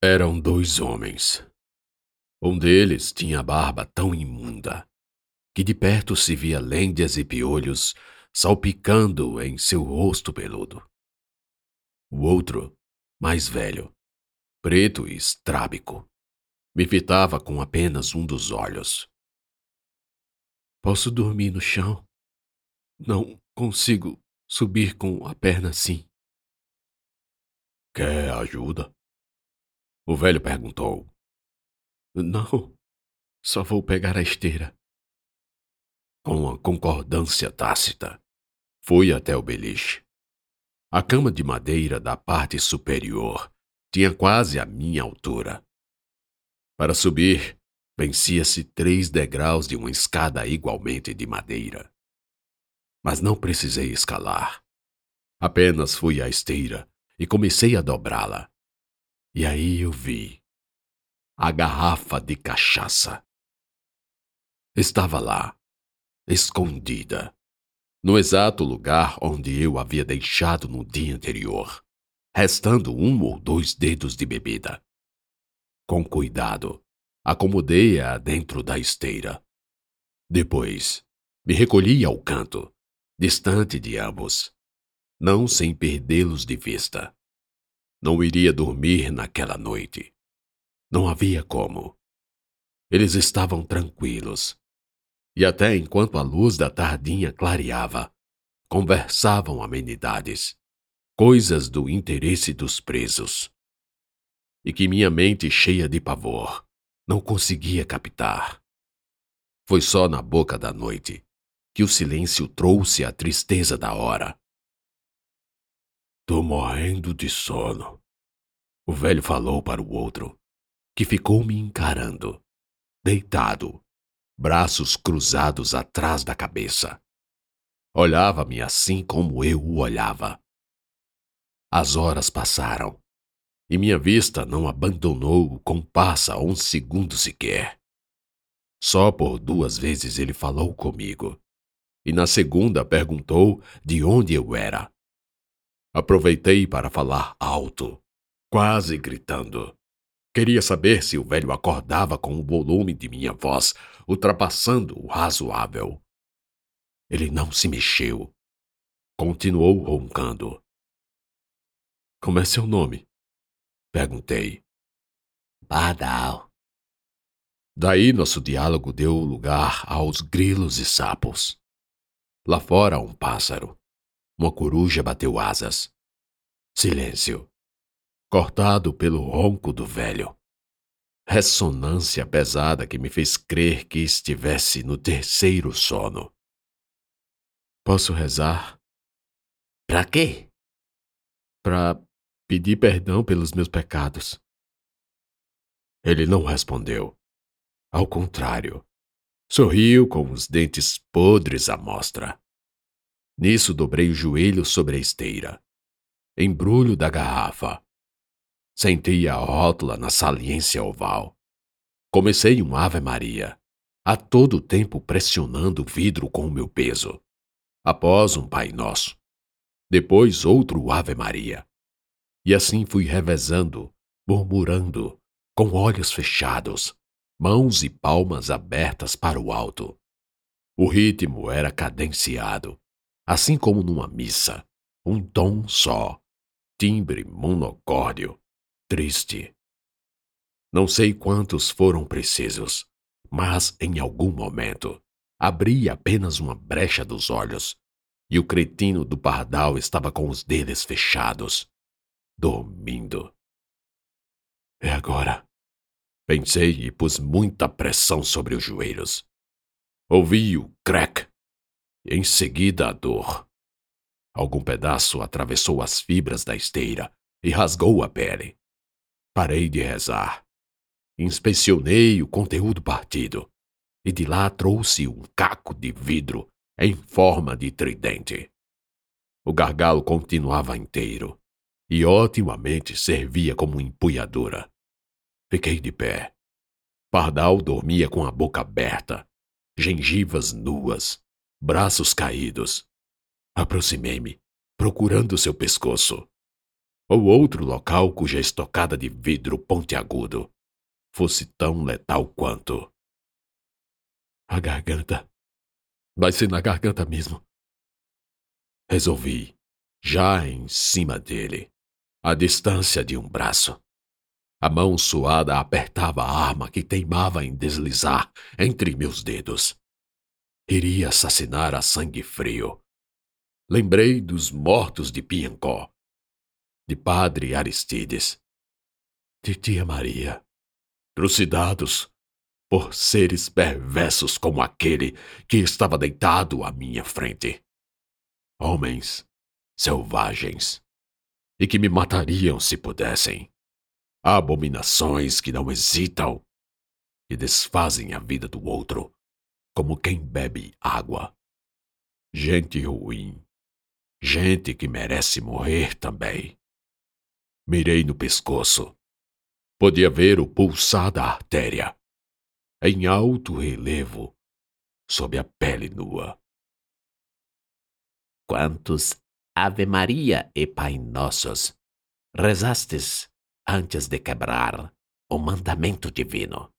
Eram dois homens. Um deles tinha barba tão imunda que de perto se via lêndias e piolhos salpicando em seu rosto peludo. O outro, mais velho, preto e estrábico, me fitava com apenas um dos olhos. Posso dormir no chão? Não consigo subir com a perna assim. Quer ajuda? O velho perguntou. Não, só vou pegar a esteira. Com a concordância tácita, fui até o beliche. A cama de madeira da parte superior tinha quase a minha altura. Para subir, vencia-se três degraus de uma escada igualmente de madeira. Mas não precisei escalar. Apenas fui à esteira e comecei a dobrá-la. E aí eu vi a garrafa de cachaça. Estava lá, escondida, no exato lugar onde eu havia deixado no dia anterior, restando um ou dois dedos de bebida. Com cuidado, acomodei-a dentro da esteira. Depois, me recolhi ao canto, distante de ambos, não sem perdê-los de vista. Não iria dormir naquela noite. Não havia como. Eles estavam tranquilos. E até enquanto a luz da tardinha clareava, conversavam amenidades, coisas do interesse dos presos. E que minha mente cheia de pavor não conseguia captar. Foi só na boca da noite que o silêncio trouxe a tristeza da hora Tô morrendo de sono. O velho falou para o outro, que ficou me encarando, deitado, braços cruzados atrás da cabeça. Olhava-me assim como eu o olhava. As horas passaram e minha vista não abandonou o compasso um segundo sequer. Só por duas vezes ele falou comigo, e na segunda perguntou de onde eu era. Aproveitei para falar alto, quase gritando. Queria saber se o velho acordava com o volume de minha voz ultrapassando o razoável. Ele não se mexeu. Continuou roncando. Como é seu nome? Perguntei. Badal. Daí nosso diálogo deu lugar aos grilos e sapos. Lá fora um pássaro, uma coruja bateu asas. Silêncio. Cortado pelo ronco do velho. Ressonância pesada que me fez crer que estivesse no terceiro sono. Posso rezar? Pra quê? Pra pedir perdão pelos meus pecados. Ele não respondeu. Ao contrário, sorriu com os dentes podres à mostra. Nisso dobrei o joelho sobre a esteira. Embrulho da garrafa. Sentei a rótula na saliência oval. Comecei um Ave Maria, a todo tempo pressionando o vidro com o meu peso. Após um Pai Nosso. Depois outro Ave Maria. E assim fui revezando, murmurando, com olhos fechados, mãos e palmas abertas para o alto. O ritmo era cadenciado assim como numa missa, um tom só, timbre monocórdio, triste. Não sei quantos foram precisos, mas em algum momento abri apenas uma brecha dos olhos e o cretino do pardal estava com os dedos fechados, dormindo. É agora. Pensei e pus muita pressão sobre os joelhos. Ouvi o crack em seguida, a dor. Algum pedaço atravessou as fibras da esteira e rasgou a pele. Parei de rezar. Inspecionei o conteúdo partido e de lá trouxe um caco de vidro em forma de tridente. O gargalo continuava inteiro e otimamente servia como empunhadura. Fiquei de pé. Pardal dormia com a boca aberta, gengivas nuas, braços caídos. Aproximei-me, procurando seu pescoço. ou outro local cuja estocada de vidro pontiagudo fosse tão letal quanto. A garganta. Vai ser na garganta mesmo. Resolvi, já em cima dele, a distância de um braço. A mão suada apertava a arma que teimava em deslizar entre meus dedos. Iria assassinar a sangue frio. Lembrei dos mortos de Piancó, de Padre Aristides, de Tia Maria trucidados por seres perversos como aquele que estava deitado à minha frente. Homens selvagens e que me matariam se pudessem. Abominações que não hesitam e desfazem a vida do outro como quem bebe água. Gente ruim, gente que merece morrer também. Mirei no pescoço Podia ver o pulsar da artéria, em alto relevo, sob a pele nua. Quantos Ave Maria e Pai Nossos rezastes antes de quebrar o mandamento divino?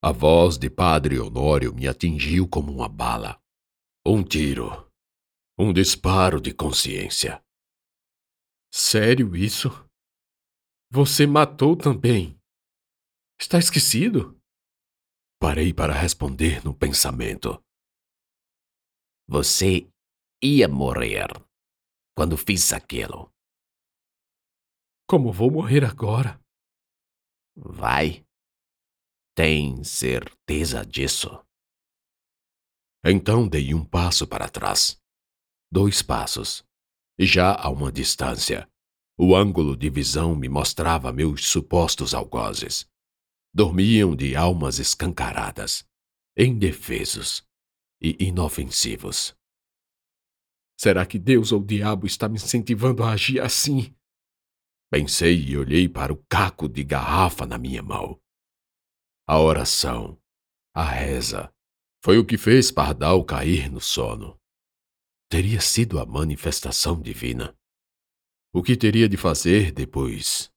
A voz de Padre Honório me atingiu como uma bala. Um tiro. Um disparo de consciência. Sério isso? Você matou também. Está esquecido? Parei para responder no pensamento. Você ia morrer quando fiz aquilo. Como vou morrer agora? Vai. Tem certeza disso? Então dei um passo para trás. Dois passos. Já a uma distância, o ângulo de visão me mostrava meus supostos algozes. Dormiam de almas escancaradas, indefesos e inofensivos. Será que Deus ou o diabo está me incentivando a agir assim? Pensei e olhei para o caco de garrafa na minha mão. A oração, a reza, foi o que fez Pardal cair no sono. Teria sido a manifestação divina. O que teria de fazer depois?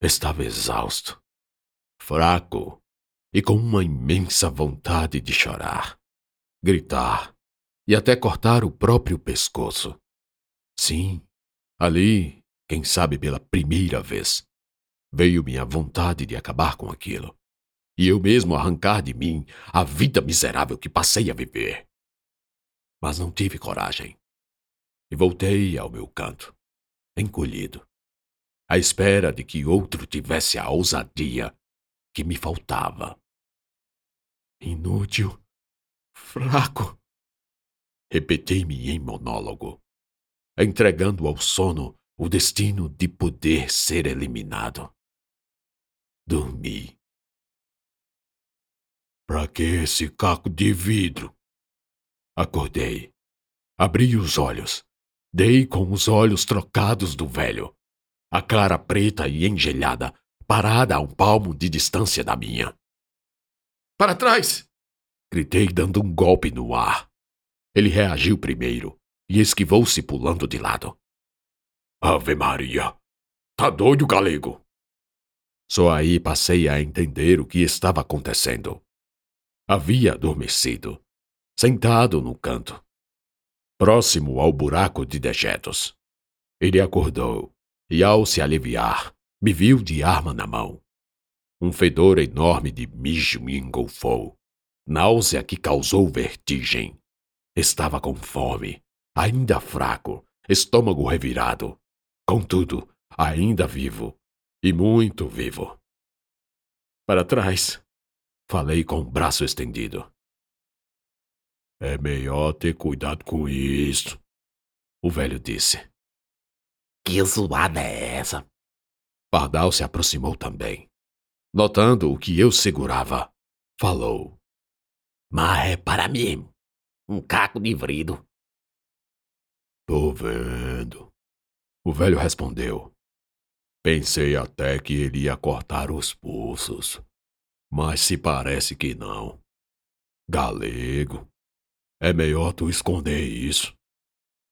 Estava exausto, fraco e com uma imensa vontade de chorar, gritar e até cortar o próprio pescoço. Sim, ali, quem sabe pela primeira vez, veio-me a vontade de acabar com aquilo e eu mesmo arrancar de mim a vida miserável que passei a viver. Mas não tive coragem e voltei ao meu canto, encolhido, à espera de que outro tivesse a ousadia que me faltava. Inútil, fraco, repeti-me em monólogo, entregando ao sono o destino de poder ser eliminado. Dormi. Pra que esse caco de vidro? Acordei. Abri os olhos Dei com os olhos trocados do velho, a cara preta e engelhada, parada a um palmo de distância da minha. Para trás! Gritei dando um golpe no ar. Ele reagiu primeiro e esquivou-se pulando de lado. Ave Maria! Tá doido, galego? Só aí passei a entender o que estava acontecendo. Havia adormecido, sentado no canto, próximo ao buraco de dejetos. Ele acordou e, ao se aliviar, me viu de arma na mão. Um fedor enorme de mijo me engolfou, náusea que causou vertigem. Estava com fome, ainda fraco, estômago revirado, contudo, ainda vivo, e muito vivo. Para trás, falei com o braço estendido. É melhor ter cuidado com isso, o velho disse. Que zoada é essa? Pardal se aproximou também. Notando o que eu segurava, falou. Mas é para mim. Um caco de vrido. Tô vendo. O velho respondeu. Pensei até que ele ia cortar os pulsos. Mas se parece que não. Galego. É melhor tu esconder isso.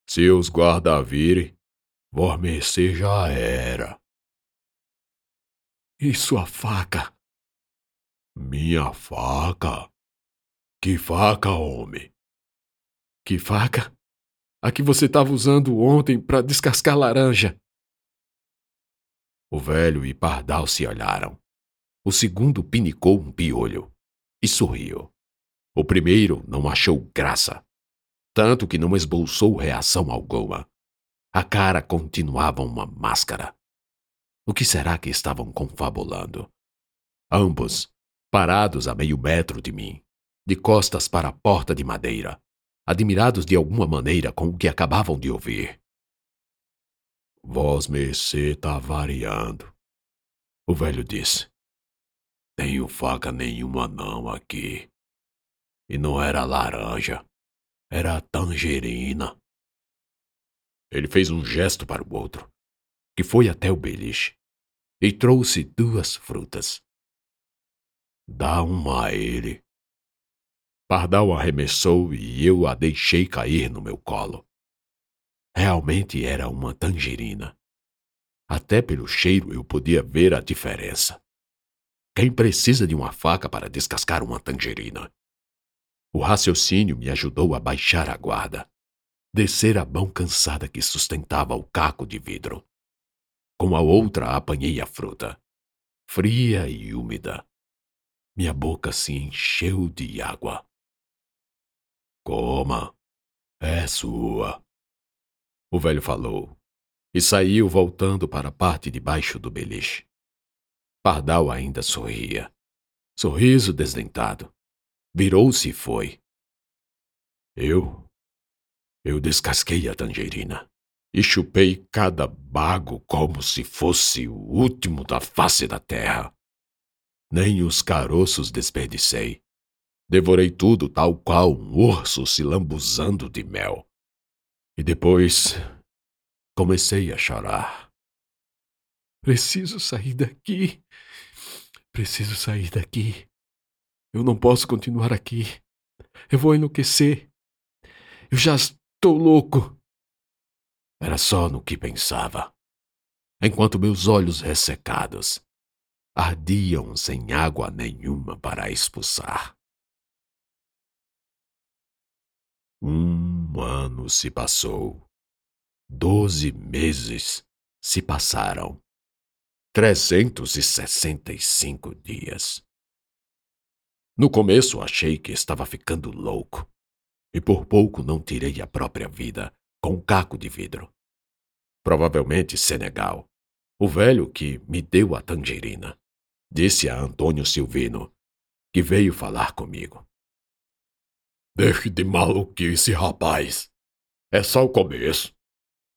Se os guarda virem, Vormecê já era. E sua faca? Minha faca? Que faca, homem? Que faca? A que você estava usando ontem para descascar laranja. O velho e Pardal se olharam. O segundo pinicou um piolho e sorriu. O primeiro não achou graça, tanto que não esboçou reação alguma. A cara continuava uma máscara. O que será que estavam confabulando? Ambos, parados a meio metro de mim, de costas para a porta de madeira, admirados de alguma maneira com o que acabavam de ouvir. Vós mercê tá variando, o velho disse. Tenho faca nenhuma não aqui. E não era laranja, era tangerina. Ele fez um gesto para o outro, que foi até o beliche, e trouxe duas frutas. Dá uma a ele. Pardal arremessou e eu a deixei cair no meu colo. Realmente era uma tangerina. Até pelo cheiro eu podia ver a diferença. Quem precisa de uma faca para descascar uma tangerina? O raciocínio me ajudou a baixar a guarda descer a mão cansada que sustentava o caco de vidro. Com a outra apanhei a fruta, fria e úmida. Minha boca se encheu de água. Coma, é sua. O velho falou e saiu voltando para a parte de baixo do beliche. Pardal ainda sorria. Sorriso desdentado. Virou-se e foi. Eu eu descasquei a tangerina e chupei cada bago como se fosse o último da face da terra. Nem os caroços desperdicei. Devorei tudo tal qual um urso se lambuzando de mel. E depois comecei a chorar. Preciso sair daqui. Preciso sair daqui. Eu não posso continuar aqui. Eu vou enlouquecer. Eu já Estou louco. Era só no que pensava. Enquanto meus olhos ressecados ardiam sem água nenhuma para expulsar. Um ano se passou. Doze meses se passaram. Trezentos e sessenta e cinco dias. No começo achei que estava ficando louco e por pouco não tirei a própria vida com um caco de vidro. Provavelmente Senegal, o velho que me deu a tangerina, disse a Antônio Silvino, que veio falar comigo. Deixe de maluquice, rapaz. É só o começo.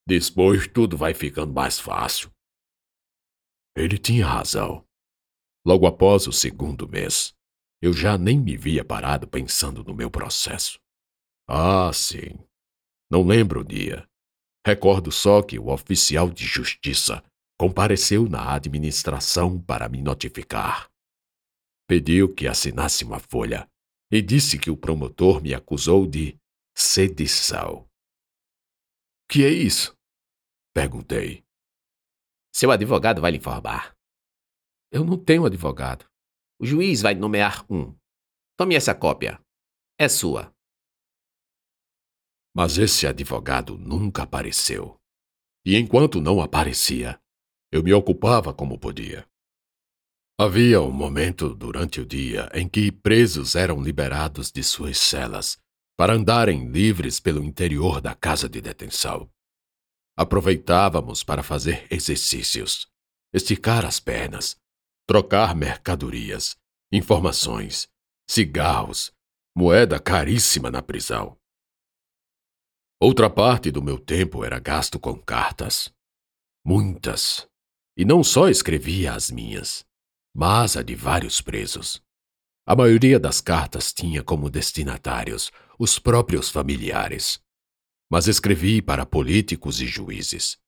Depois tudo vai ficando mais fácil. Ele tinha razão. Logo após o segundo mês, eu já nem me via parado pensando no meu processo. Ah, sim. Não lembro o dia. Recordo só que o oficial de justiça compareceu na administração para me notificar. Pediu que assinasse uma folha e disse que o promotor me acusou de sedição. Que é isso? Perguntei. Seu advogado vai lhe informar. Eu não tenho advogado. O juiz vai nomear um. Tome essa cópia. É sua. Mas esse advogado nunca apareceu. E enquanto não aparecia, eu me ocupava como podia. Havia um momento durante o dia em que presos eram liberados de suas celas para andarem livres pelo interior da casa de detenção. Aproveitávamos para fazer exercícios, esticar as pernas, trocar mercadorias, informações, cigarros, moeda caríssima na prisão. Outra parte do meu tempo era gasto com cartas. Muitas. E não só escrevia as minhas, mas a de vários presos. A maioria das cartas tinha como destinatários os próprios familiares. Mas escrevi para políticos e juízes.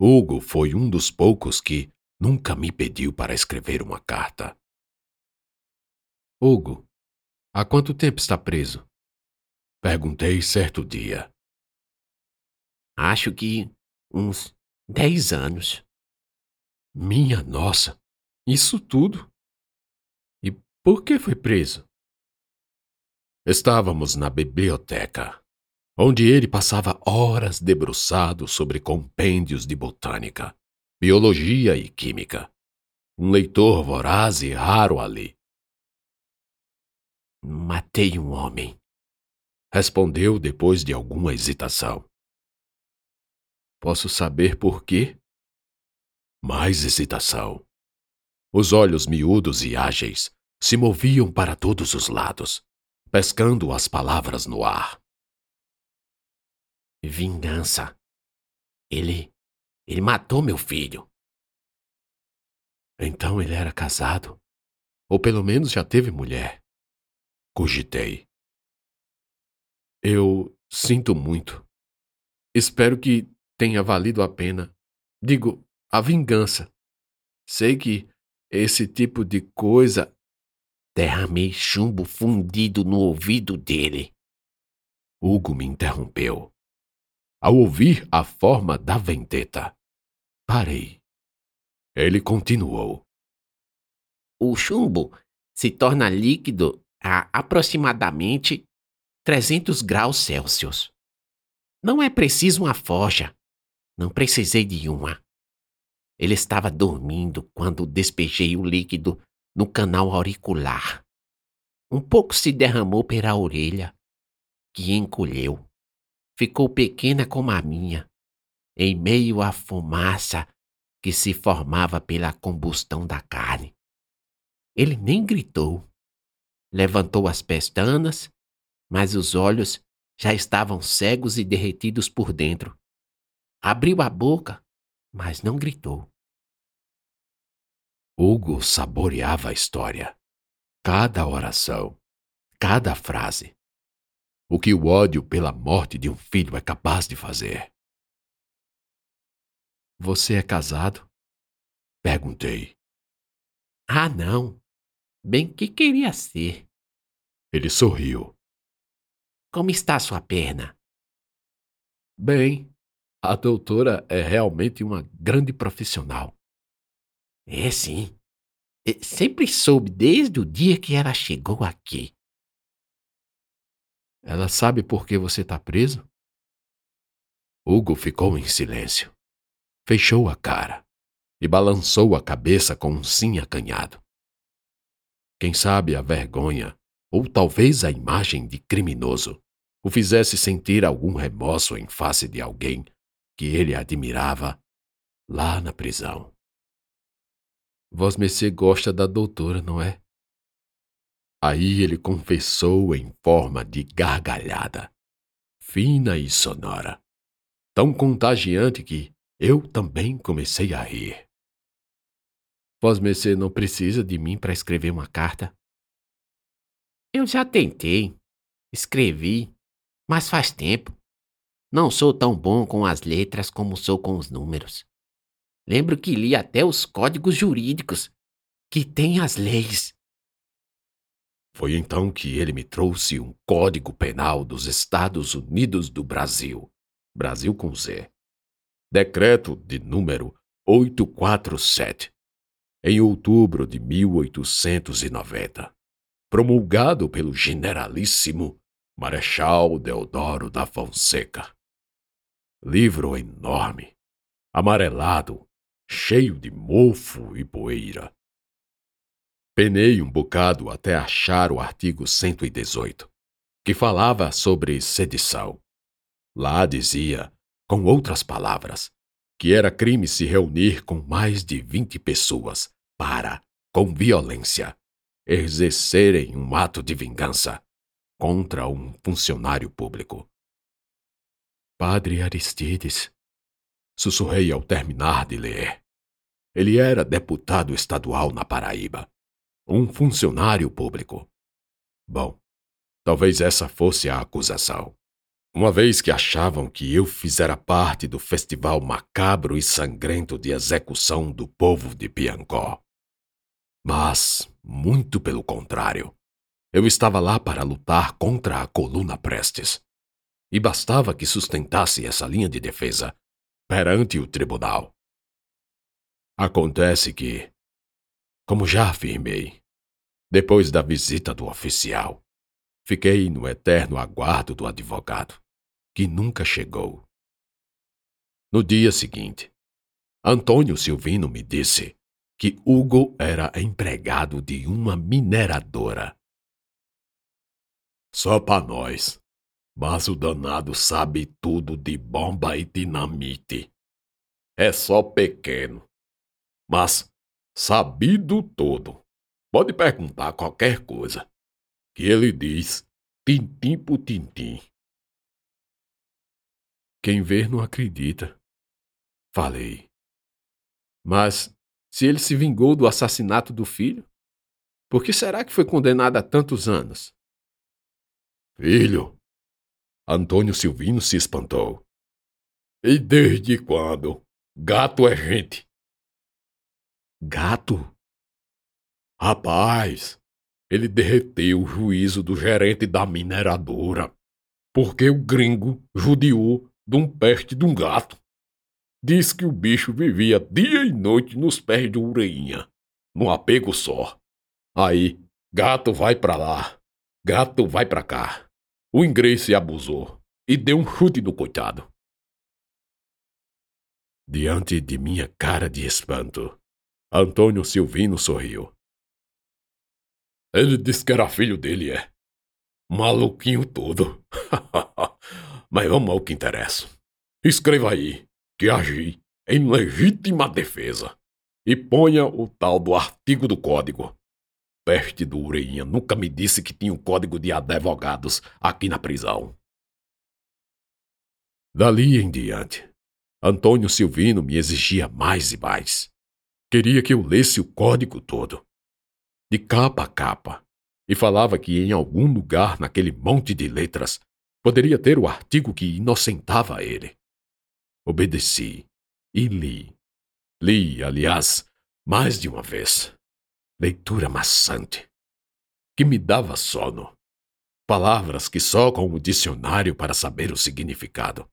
Hugo foi um dos poucos que nunca me pediu para escrever uma carta. Hugo, há quanto tempo está preso? Perguntei certo dia. Acho que uns Dez anos. Minha nossa! Isso tudo? E por que foi preso? Estávamos na biblioteca, onde ele passava horas debruçado sobre compêndios de botânica, biologia e química. Um leitor voraz e raro ali. Matei um homem, respondeu depois de alguma hesitação. Posso saber por quê? Mais hesitação. Os olhos miúdos e ágeis se moviam para todos os lados, pescando as palavras no ar. Vingança. Ele. Ele matou meu filho. Então ele era casado? Ou pelo menos já teve mulher? Cogitei. Eu sinto muito. Espero que tenha valido a pena. Digo, a vingança. Sei que esse tipo de coisa. Derramei chumbo fundido no ouvido dele. Hugo me interrompeu. Ao ouvir a forma da vendetta, parei. Ele continuou. O chumbo se torna líquido a aproximadamente 300 graus Celsius. Não é preciso uma forja. Não precisei de uma. Ele estava dormindo quando despejei o líquido no canal auricular. Um pouco se derramou pela orelha, que encolheu. Ficou pequena como a minha, em meio à fumaça que se formava pela combustão da carne. Ele nem gritou. Levantou as pestanas, mas os olhos já estavam cegos e derretidos por dentro. Abriu a boca, mas não gritou. Hugo saboreava a história. Cada oração, cada frase. O que o ódio pela morte de um filho é capaz de fazer. Você é casado? Perguntei. Ah, não. Bem que queria ser. Ele sorriu. Como está sua perna? Bem, a doutora é realmente uma grande profissional. É sim. sempre soube desde o dia que ela chegou aqui. Ela sabe por que você está preso? Hugo ficou em silêncio. Fechou a cara e balançou a cabeça com um sim acanhado. Quem sabe a vergonha, ou talvez a imagem de criminoso, o fizesse sentir algum remorso em face de alguém que ele admirava lá na prisão. Vosmecê gosta da doutora, não é? Aí ele confessou em forma de gargalhada, fina e sonora, tão contagiante que eu também comecei a rir. Vosmecê não precisa de mim para escrever uma carta? Eu já tentei. Escrevi, mas faz tempo. Não sou tão bom com as letras como sou com os números. Lembro que li até os códigos jurídicos, que têm as leis. Foi então que ele me trouxe um Código Penal dos Estados Unidos do Brasil, Brasil com Z. Decreto de número 847, em outubro de 1890, promulgado pelo generalíssimo Marechal Deodoro da Fonseca. Livro enorme, amarelado, cheio de mofo e poeira. Penei um bocado até achar o artigo 118, que falava sobre sedição. Lá dizia, com outras palavras, que era crime se reunir com mais de vinte pessoas para, com violência, exercerem um ato de vingança contra um funcionário público. Padre Aristides, sussurrei ao terminar de ler. Ele era deputado estadual na Paraíba. Um funcionário público. Bom, talvez essa fosse a acusação. Uma vez que achavam que eu fizera parte do festival macabro e sangrento de execução do povo de Piancó. Mas, muito pelo contrário, eu estava lá para lutar contra a coluna Prestes. E bastava que sustentasse essa linha de defesa perante o tribunal. Acontece que, como já afirmei, depois da visita do oficial, fiquei no eterno aguardo do advogado, que nunca chegou. No dia seguinte, Antônio Silvino me disse que Hugo era empregado de uma mineradora. Só para nós, mas o danado sabe tudo de bomba e dinamite. É só pequeno, mas sabido todo. Pode perguntar qualquer coisa, que ele diz tintim por tintim. Quem vê não acredita. Falei. Mas se ele se vingou do assassinato do filho, por que será que foi condenado a tantos anos? Filho, Antônio Silvino se espantou. E desde quando? Gato é gente. Gato? Rapaz, ele derreteu o juízo do gerente da mineradora, porque o gringo judiou de um peste de um gato. Diz que o bicho vivia dia e noite nos pés de ureinha, num apego só. Aí, gato vai pra lá, gato vai pra cá. O inglês se abusou e deu um chute no coitado. Diante de minha cara de espanto, Antônio Silvino sorriu. Ele disse que era filho dele, é. Maluquinho todo. Mas vamos ao que interessa. Escreva aí que agi em legítima defesa e ponha o tal do artigo do código. Peste do Ureinha nunca me disse que tinha um código de advogados aqui na prisão. Dali em diante, Antônio Silvino me exigia mais e mais. Queria que eu lesse o código todo de capa a capa, e falava que em algum lugar naquele monte de letras poderia ter o artigo que inocentava ele. Obedeci e li. Li, aliás, mais de uma vez. Leitura maçante, que me dava sono. Palavras que só com o dicionário para saber o significado.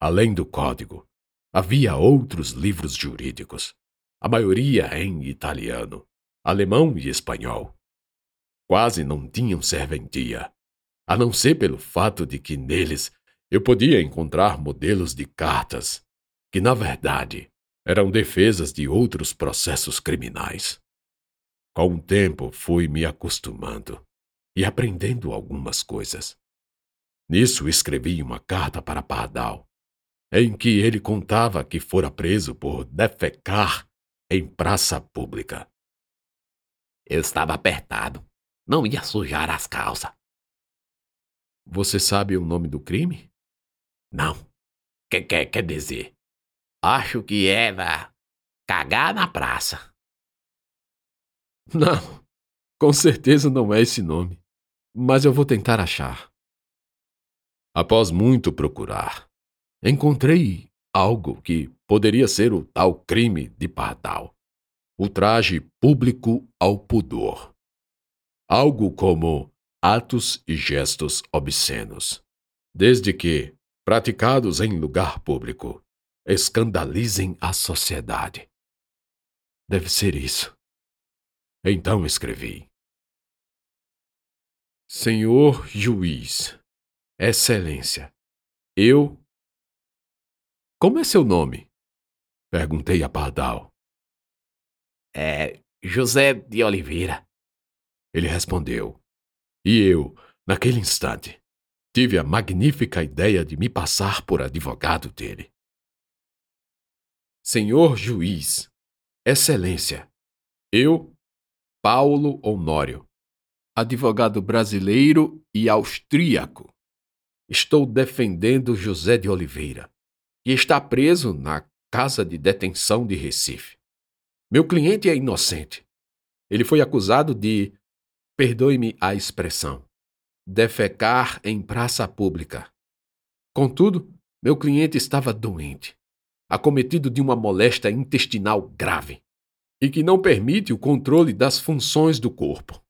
Além do código, havia outros livros jurídicos, a maioria em italiano, alemão e espanhol. Quase não tinham serventia, a não ser pelo fato de que neles eu podia encontrar modelos de cartas que, na verdade, eram defesas de outros processos criminais. Com o tempo fui me acostumando e aprendendo algumas coisas. Nisso escrevi uma carta para Pardal, em que ele contava que fora preso por defecar em praça pública. Eu estava apertado. Não ia sujar as calças. Você sabe o nome do crime? Não. Que, que, quer dizer, acho que era cagar na praça. Não, com certeza não é esse nome. Mas eu vou tentar achar. Após muito procurar, encontrei algo que poderia ser o tal crime de Pardal ultraje público ao pudor. Algo como atos e gestos obscenos, desde que, praticados em lugar público, escandalizem a sociedade. Deve ser isso. Então escrevi. Senhor juiz, Excelência, eu. Como é seu nome? Perguntei a Pardal. É José de Oliveira. Ele respondeu. E eu, naquele instante, tive a magnífica ideia de me passar por advogado dele. Senhor juiz, Excelência, eu, Paulo Honório, advogado brasileiro e austríaco, estou defendendo José de Oliveira, que está preso na Casa de Detenção de Recife. Meu cliente é inocente. Ele foi acusado de, perdoe-me a expressão, defecar em praça pública. Contudo, meu cliente estava doente, acometido de uma moléstia intestinal grave e que não permite o controle das funções do corpo.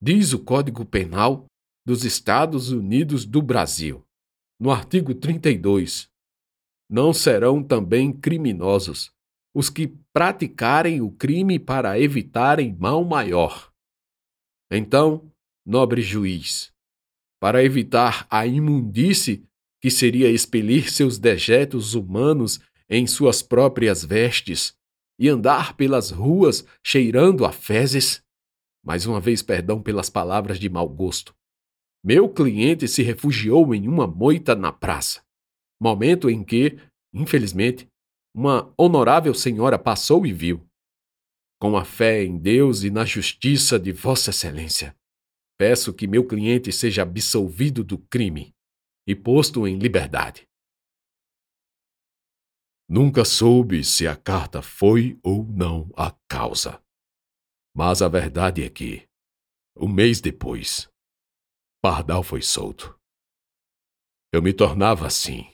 Diz o Código Penal dos Estados Unidos do Brasil, no artigo 32, não serão também criminosos os que praticarem o crime para evitarem mal maior. Então, nobre juiz, para evitar a imundície que seria expelir seus dejetos humanos em suas próprias vestes e andar pelas ruas cheirando a fezes, mais uma vez perdão pelas palavras de mau gosto. Meu cliente se refugiou em uma moita na praça, momento em que, infelizmente, uma honorável senhora passou e viu. Com a fé em Deus e na justiça de Vossa Excelência, peço que meu cliente seja absolvido do crime e posto em liberdade. Nunca soube se a carta foi ou não a causa. Mas a verdade é que, um mês depois, Pardal foi solto. Eu me tornava assim,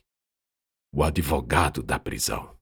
o advogado da prisão.